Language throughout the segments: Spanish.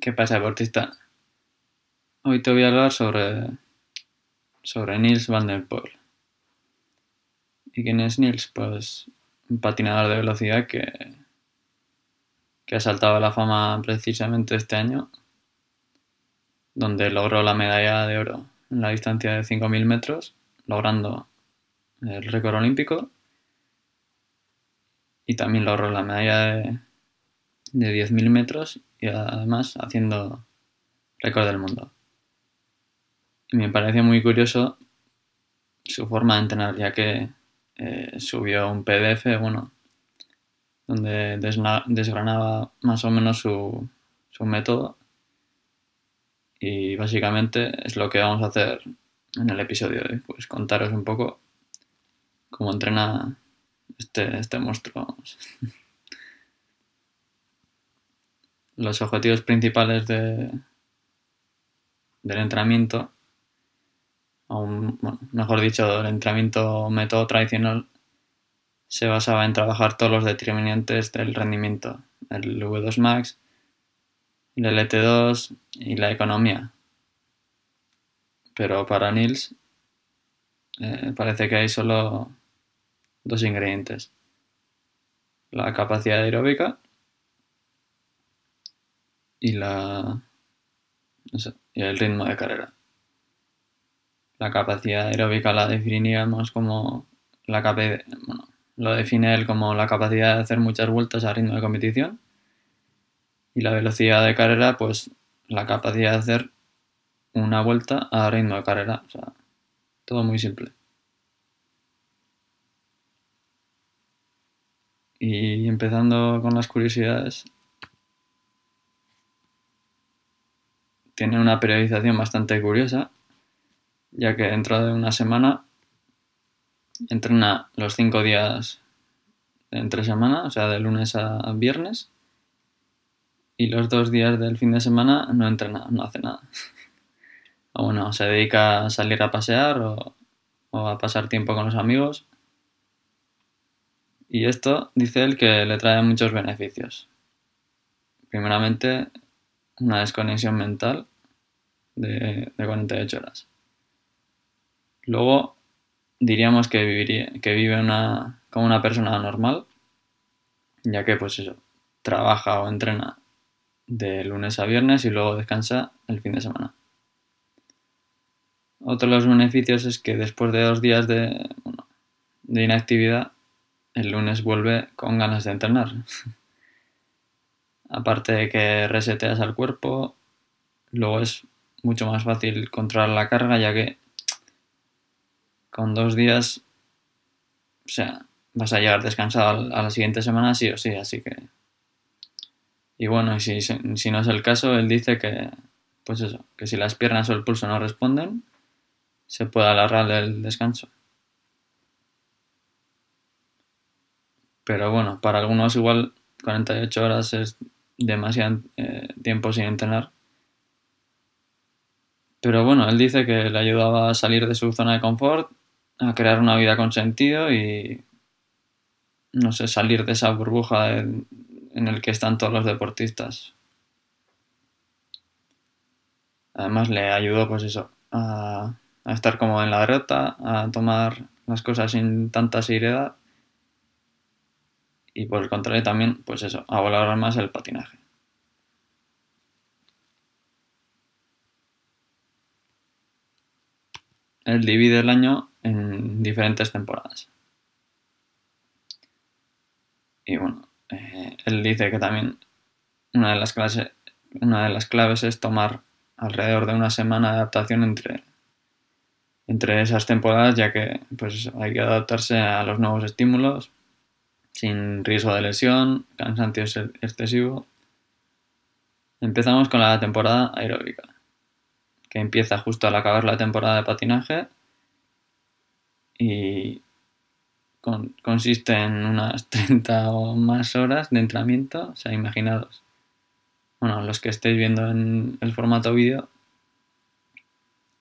¿Qué pasa, deportista? Hoy te voy a hablar sobre, sobre Nils van der Poel. ¿Y quién es Nils? Pues un patinador de velocidad que, que ha saltado a la fama precisamente este año, donde logró la medalla de oro en la distancia de 5.000 metros, logrando el récord olímpico, y también logró la medalla de, de 10.000 metros y además haciendo récord del mundo. Y me pareció muy curioso su forma de entrenar, ya que eh, subió un PDF, bueno, donde desgranaba más o menos su, su método. Y básicamente es lo que vamos a hacer en el episodio de hoy, pues contaros un poco cómo entrena este, este monstruo. los objetivos principales de, del entrenamiento, mejor dicho, del entrenamiento método tradicional, se basaba en trabajar todos los determinantes del rendimiento, el V2 Max, el LT2 y la economía. Pero para Nils eh, parece que hay solo dos ingredientes. La capacidad aeróbica y la el ritmo de carrera. La capacidad aeróbica la definiríamos como la bueno, lo define él como la capacidad de hacer muchas vueltas a ritmo de competición y la velocidad de carrera pues la capacidad de hacer una vuelta a ritmo de carrera, o sea, todo muy simple. Y empezando con las curiosidades, tiene una periodización bastante curiosa, ya que dentro de una semana entrena los cinco días entre semana, o sea, de lunes a viernes, y los dos días del fin de semana no entrena, no hace nada. o bueno, se dedica a salir a pasear o, o a pasar tiempo con los amigos. Y esto dice él que le trae muchos beneficios. Primeramente, una desconexión mental de, 48 horas. Luego diríamos que, vive como una persona normal, ya que pues eso, trabaja o entrena de lunes a viernes y luego descansa el fin de semana. Otro de los beneficios es que después de dos días de, de inactividad, el lunes vuelve con ganas de entrenar. Aparte de que reseteas al cuerpo, luego es mucho más fácil controlar la carga, ya que con dos días, o sea, vas a llegar descansado a la siguiente semana sí o sí, así que... Y bueno, si, si no es el caso, él dice que, pues eso, que si las piernas o el pulso no responden, se puede alargar el descanso. Pero bueno, para algunos igual 48 horas es demasiado eh, tiempo sin entrenar pero bueno, él dice que le ayudaba a salir de su zona de confort, a crear una vida con sentido y, no sé, salir de esa burbuja en, el que están todos los deportistas. Además le ayudó, pues eso, a, a estar como en la derrota, a tomar las cosas sin tanta seriedad y por el contrario también, pues eso, a valorar más el patinaje. él divide el año en diferentes temporadas. Y bueno, eh, él dice que también una de, las una de las claves es tomar alrededor de una semana de adaptación entre, entre esas temporadas, ya que pues, hay que adaptarse a los nuevos estímulos sin riesgo de lesión, cansancio excesivo. Empezamos con la temporada aeróbica que empieza justo al acabar la temporada de patinaje y consiste en unas 30 o más horas de entrenamiento, o sea, imaginados. Bueno, los que estéis viendo en el formato vídeo,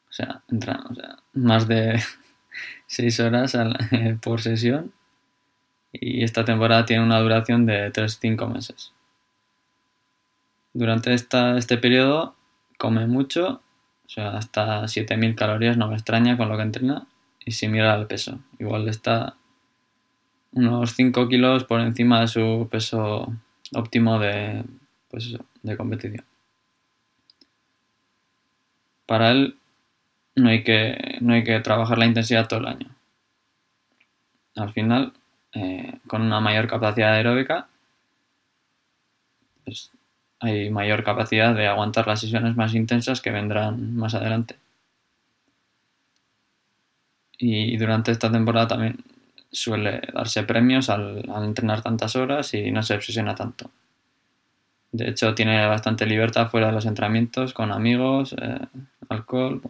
o sea, entran, más de 6 horas por sesión y esta temporada tiene una duración de 3-5 meses. Durante esta, este periodo come mucho, o sea, hasta 7000 calorías, no me extraña con lo que entrena, y si mira el peso, igual está unos 5 kilos por encima de su peso óptimo de, pues de competición. Para él no hay, que, no hay que trabajar la intensidad todo el año. Al final, eh, con una mayor capacidad aeróbica, pues hay mayor capacidad de aguantar las sesiones más intensas que vendrán más adelante. Y durante esta temporada también suele darse premios al, entrenar tantas horas y no se obsesiona tanto. De hecho, tiene bastante libertad fuera de los entrenamientos, con amigos, eh, alcohol.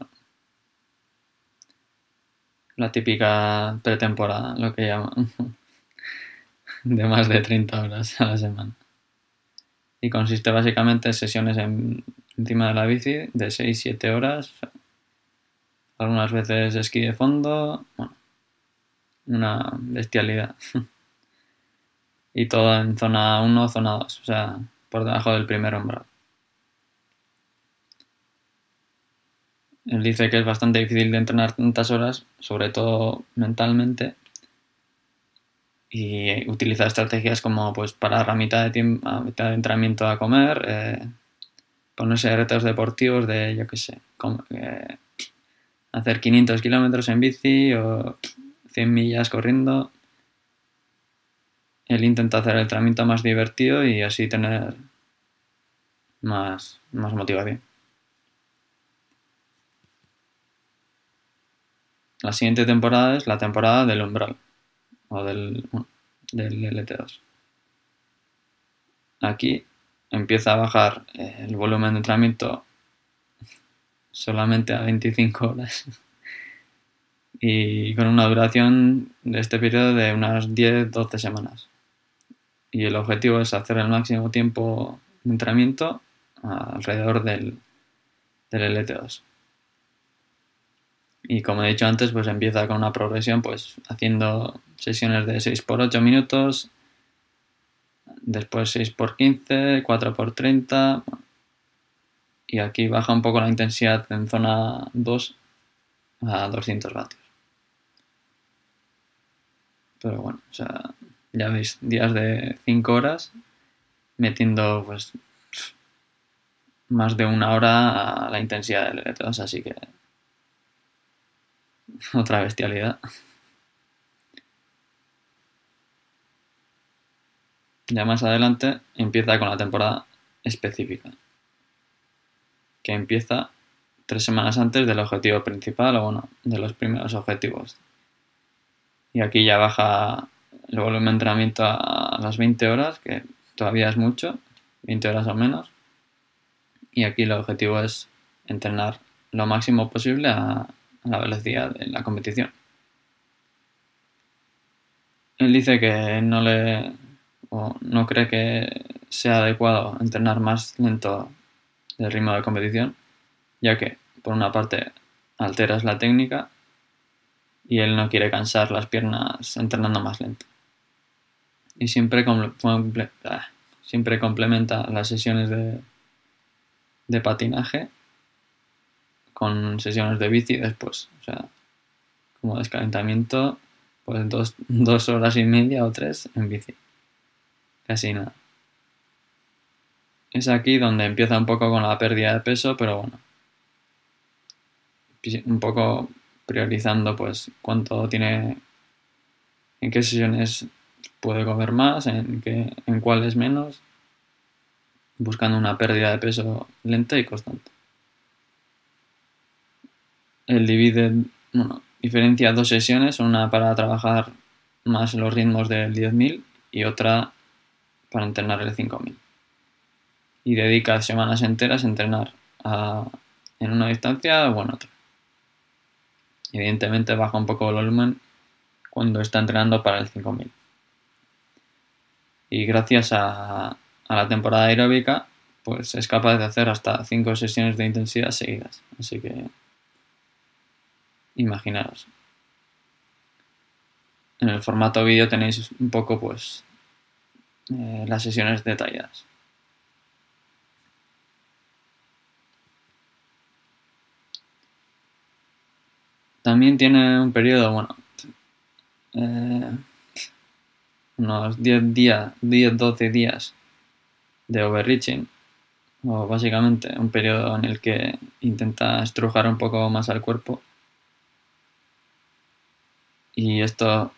La típica pretemporada, lo que llaman, de más de 30 horas a la semana. Y consiste básicamente en sesiones encima de la bici de 6-7 horas, algunas veces esquí de fondo, bueno, una bestialidad. y todo en zona 1, zona 2, o sea, por debajo del primer umbral. Él dice que es bastante difícil de entrenar tantas horas, sobre todo mentalmente, y utiliza estrategias como pues parar a mitad de, tiempo, mitad de entrenamiento a comer, eh, ponerse retos deportivos de, yo qué sé, eh, hacer 500 kilómetros en bici o 100 millas corriendo. Él intenta hacer el entrenamiento más divertido y así tener más, más motivación. La siguiente temporada es la temporada del umbral o del, del LT2. Aquí empieza a bajar el volumen de entrenamiento solamente a 25 horas y con una duración de este periodo de unas 10-12 semanas. Y el objetivo es hacer el máximo tiempo de entrenamiento alrededor del, del LT2. Y como he dicho antes, pues empieza con una progresión, pues haciendo sesiones de 6 por 8 minutos, después 6 por 15, 4 por 30, y aquí baja un poco la intensidad en zona 2 a 200 vatios. Pero bueno, o sea, ya veis, días de 5 horas metiendo pues más de una hora a la intensidad del electrodos, así que otra bestialidad. Ya más adelante empieza con la temporada específica, que empieza tres semanas antes del objetivo principal o bueno, de los primeros objetivos. Y aquí ya baja el volumen de entrenamiento a las 20 horas, que todavía es mucho, 20 horas o menos. Y aquí el objetivo es entrenar lo máximo posible a, la velocidad de la competición. Él dice que no le o no cree que sea adecuado entrenar más lento del ritmo de competición, ya que por una parte alteras la técnica y él no quiere cansar las piernas entrenando más lento. Y siempre, ah, siempre complementa las sesiones de, de patinaje con sesiones de bici después. O sea, como descalentamiento, pues dos, dos horas y media o tres en bici. Casi nada. Es aquí donde empieza un poco con la pérdida de peso, pero bueno. Un poco priorizando pues cuánto tiene, en qué sesiones puede comer más, en, qué, en cuáles menos, buscando una pérdida de peso lenta y constante. El divide, bueno, diferencia dos sesiones, una para trabajar más los ritmos del 10.000 y otra para entrenar el 5.000. Y dedica semanas enteras a entrenar en una distancia o en otra. Evidentemente baja un poco el volumen cuando está entrenando para el 5000. Y gracias a, la temporada aeróbica, pues es capaz de hacer hasta 5 sesiones de intensidad seguidas. Así que imaginaros. En el formato vídeo tenéis un poco pues eh, las sesiones detalladas. También tiene un periodo, bueno, eh, unos 10 días, 10, 12 días de overreaching, o básicamente un periodo en el que intenta estrujar un poco más al cuerpo y esto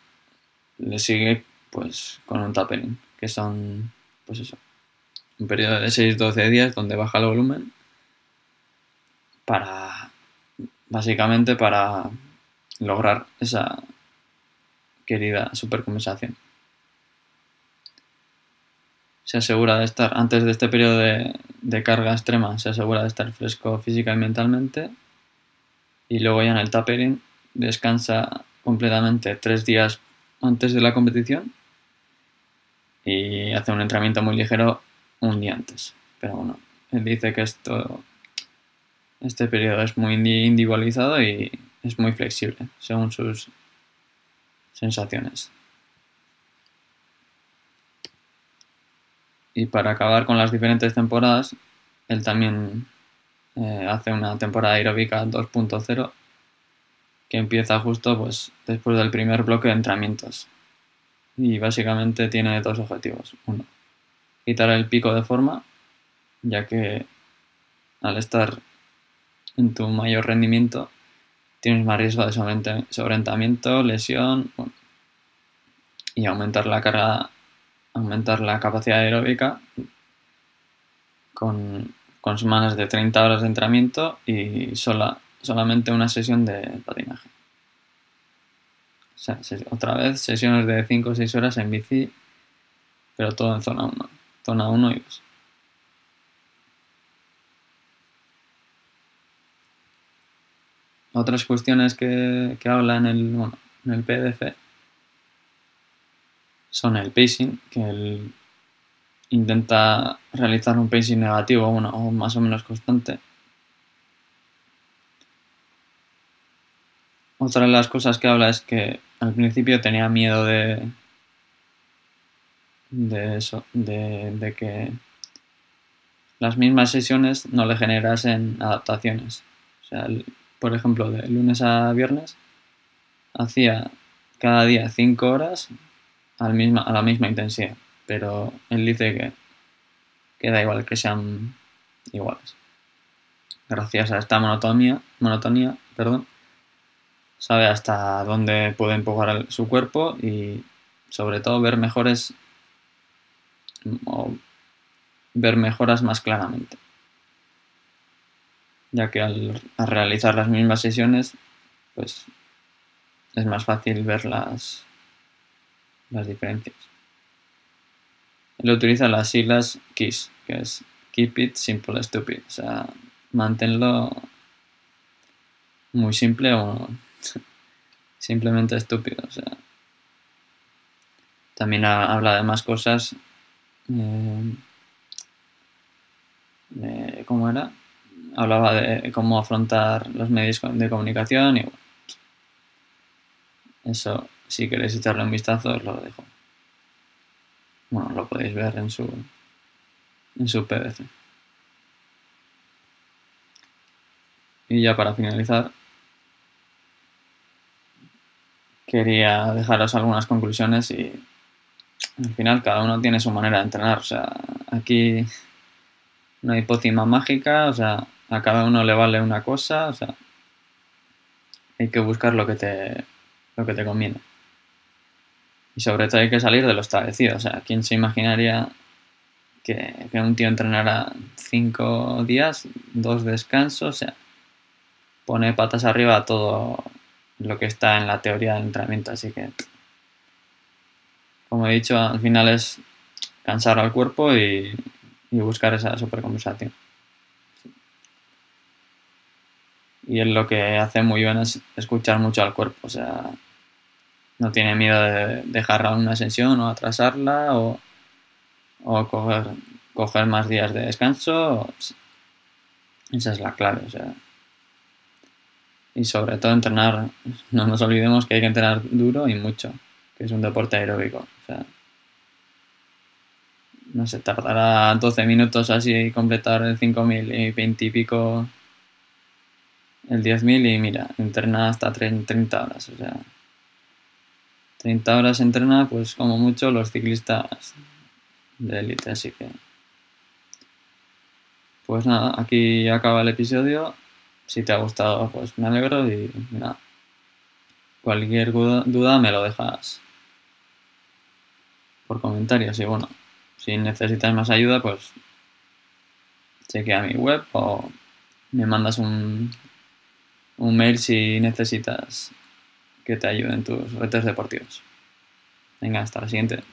le sigue pues con un tapering, que son pues eso, un periodo de 6-12 días donde baja el volumen para básicamente para lograr esa querida supercompensación. Se asegura de estar, antes de este periodo de, carga extrema, se asegura de estar fresco física y mentalmente. Y luego ya en el tapering descansa completamente tres días antes de la competición y hace un entrenamiento muy ligero un día antes. Pero bueno, él dice que esto, este periodo es muy individualizado y es muy flexible según sus sensaciones. Y para acabar con las diferentes temporadas, él también eh, hace una temporada aeróbica 2.0 que empieza justo pues, después del primer bloque de entrenamientos. Y básicamente tiene dos objetivos. Uno, quitar el pico de forma, ya que al estar en tu mayor rendimiento tienes más riesgo de sobreentamiento, lesión y aumentar la carga, aumentar la capacidad aeróbica con, con semanas de 30 horas de entrenamiento y sola, solamente una sesión de patinaje. O sea, otra vez sesiones de 5 o 6 horas en bici, pero todo en zona 1, zona 1 y 2. Otras cuestiones que, que habla en el, bueno, en el PDF son el pacing, que intenta realizar un pacing negativo bueno, o más o menos constante. Otra de las cosas que habla es que al principio tenía miedo de, de eso, de, de que las mismas sesiones no le generasen adaptaciones. O sea, por ejemplo, de lunes a viernes, hacía cada día 5 horas al misma, a la misma intensidad, pero él dice que, que da igual que sean iguales. Gracias a esta monotonía, monotonía perdón, sabe hasta dónde puede empujar su cuerpo y sobre todo ver mejores o ver mejoras más claramente ya que al, realizar las mismas sesiones, pues es más fácil ver las, las diferencias. Él utiliza las siglas KISS, que es Keep It Simple Stupid, o sea, manténlo muy simple o simplemente estúpido, o sea. También habla de más cosas. Eh, ¿Cómo era? hablaba de cómo afrontar los medios de comunicación y bueno, eso si queréis echarle un vistazo os lo dejo. Bueno, lo podéis ver en su en su PDF. Y ya para finalizar, quería dejaros algunas conclusiones y al final cada uno tiene su manera de entrenar. O sea, aquí no hay pócima mágica, o sea, a cada uno le vale una cosa, o sea, hay que buscar lo que te, lo que te conviene. Y sobre todo hay que salir de lo establecido, o sea, ¿quién se imaginaría que, un tío entrenara cinco días, dos descansos, o sea, pone patas arriba todo lo que está en la teoría del entrenamiento, así que, como he dicho, al final es cansar al cuerpo y, buscar esa supercompensación. Y él lo que hace muy bien es escuchar mucho al cuerpo, o sea, no tiene miedo de dejar una sesión o atrasarla o, o coger, coger más días de descanso. Esa es la clave, o sea. Y sobre todo entrenar, no nos olvidemos que hay que entrenar duro y mucho, que es un deporte aeróbico. O sea, no sé, tardará 12 minutos así completar el 5000 y 20 y pico el 10.000 y mira, entrena hasta 30 horas, o sea, 30 horas entrena pues como mucho los ciclistas de élite, así que... Pues nada, aquí acaba el episodio. Si te ha gustado, pues me alegro y nada. Cualquier duda me lo dejas por comentarios y bueno, si necesitas más ayuda, pues chequea mi web o me mandas un, un mail si necesitas que te ayuden tus retos deportivos. Venga, hasta la siguiente.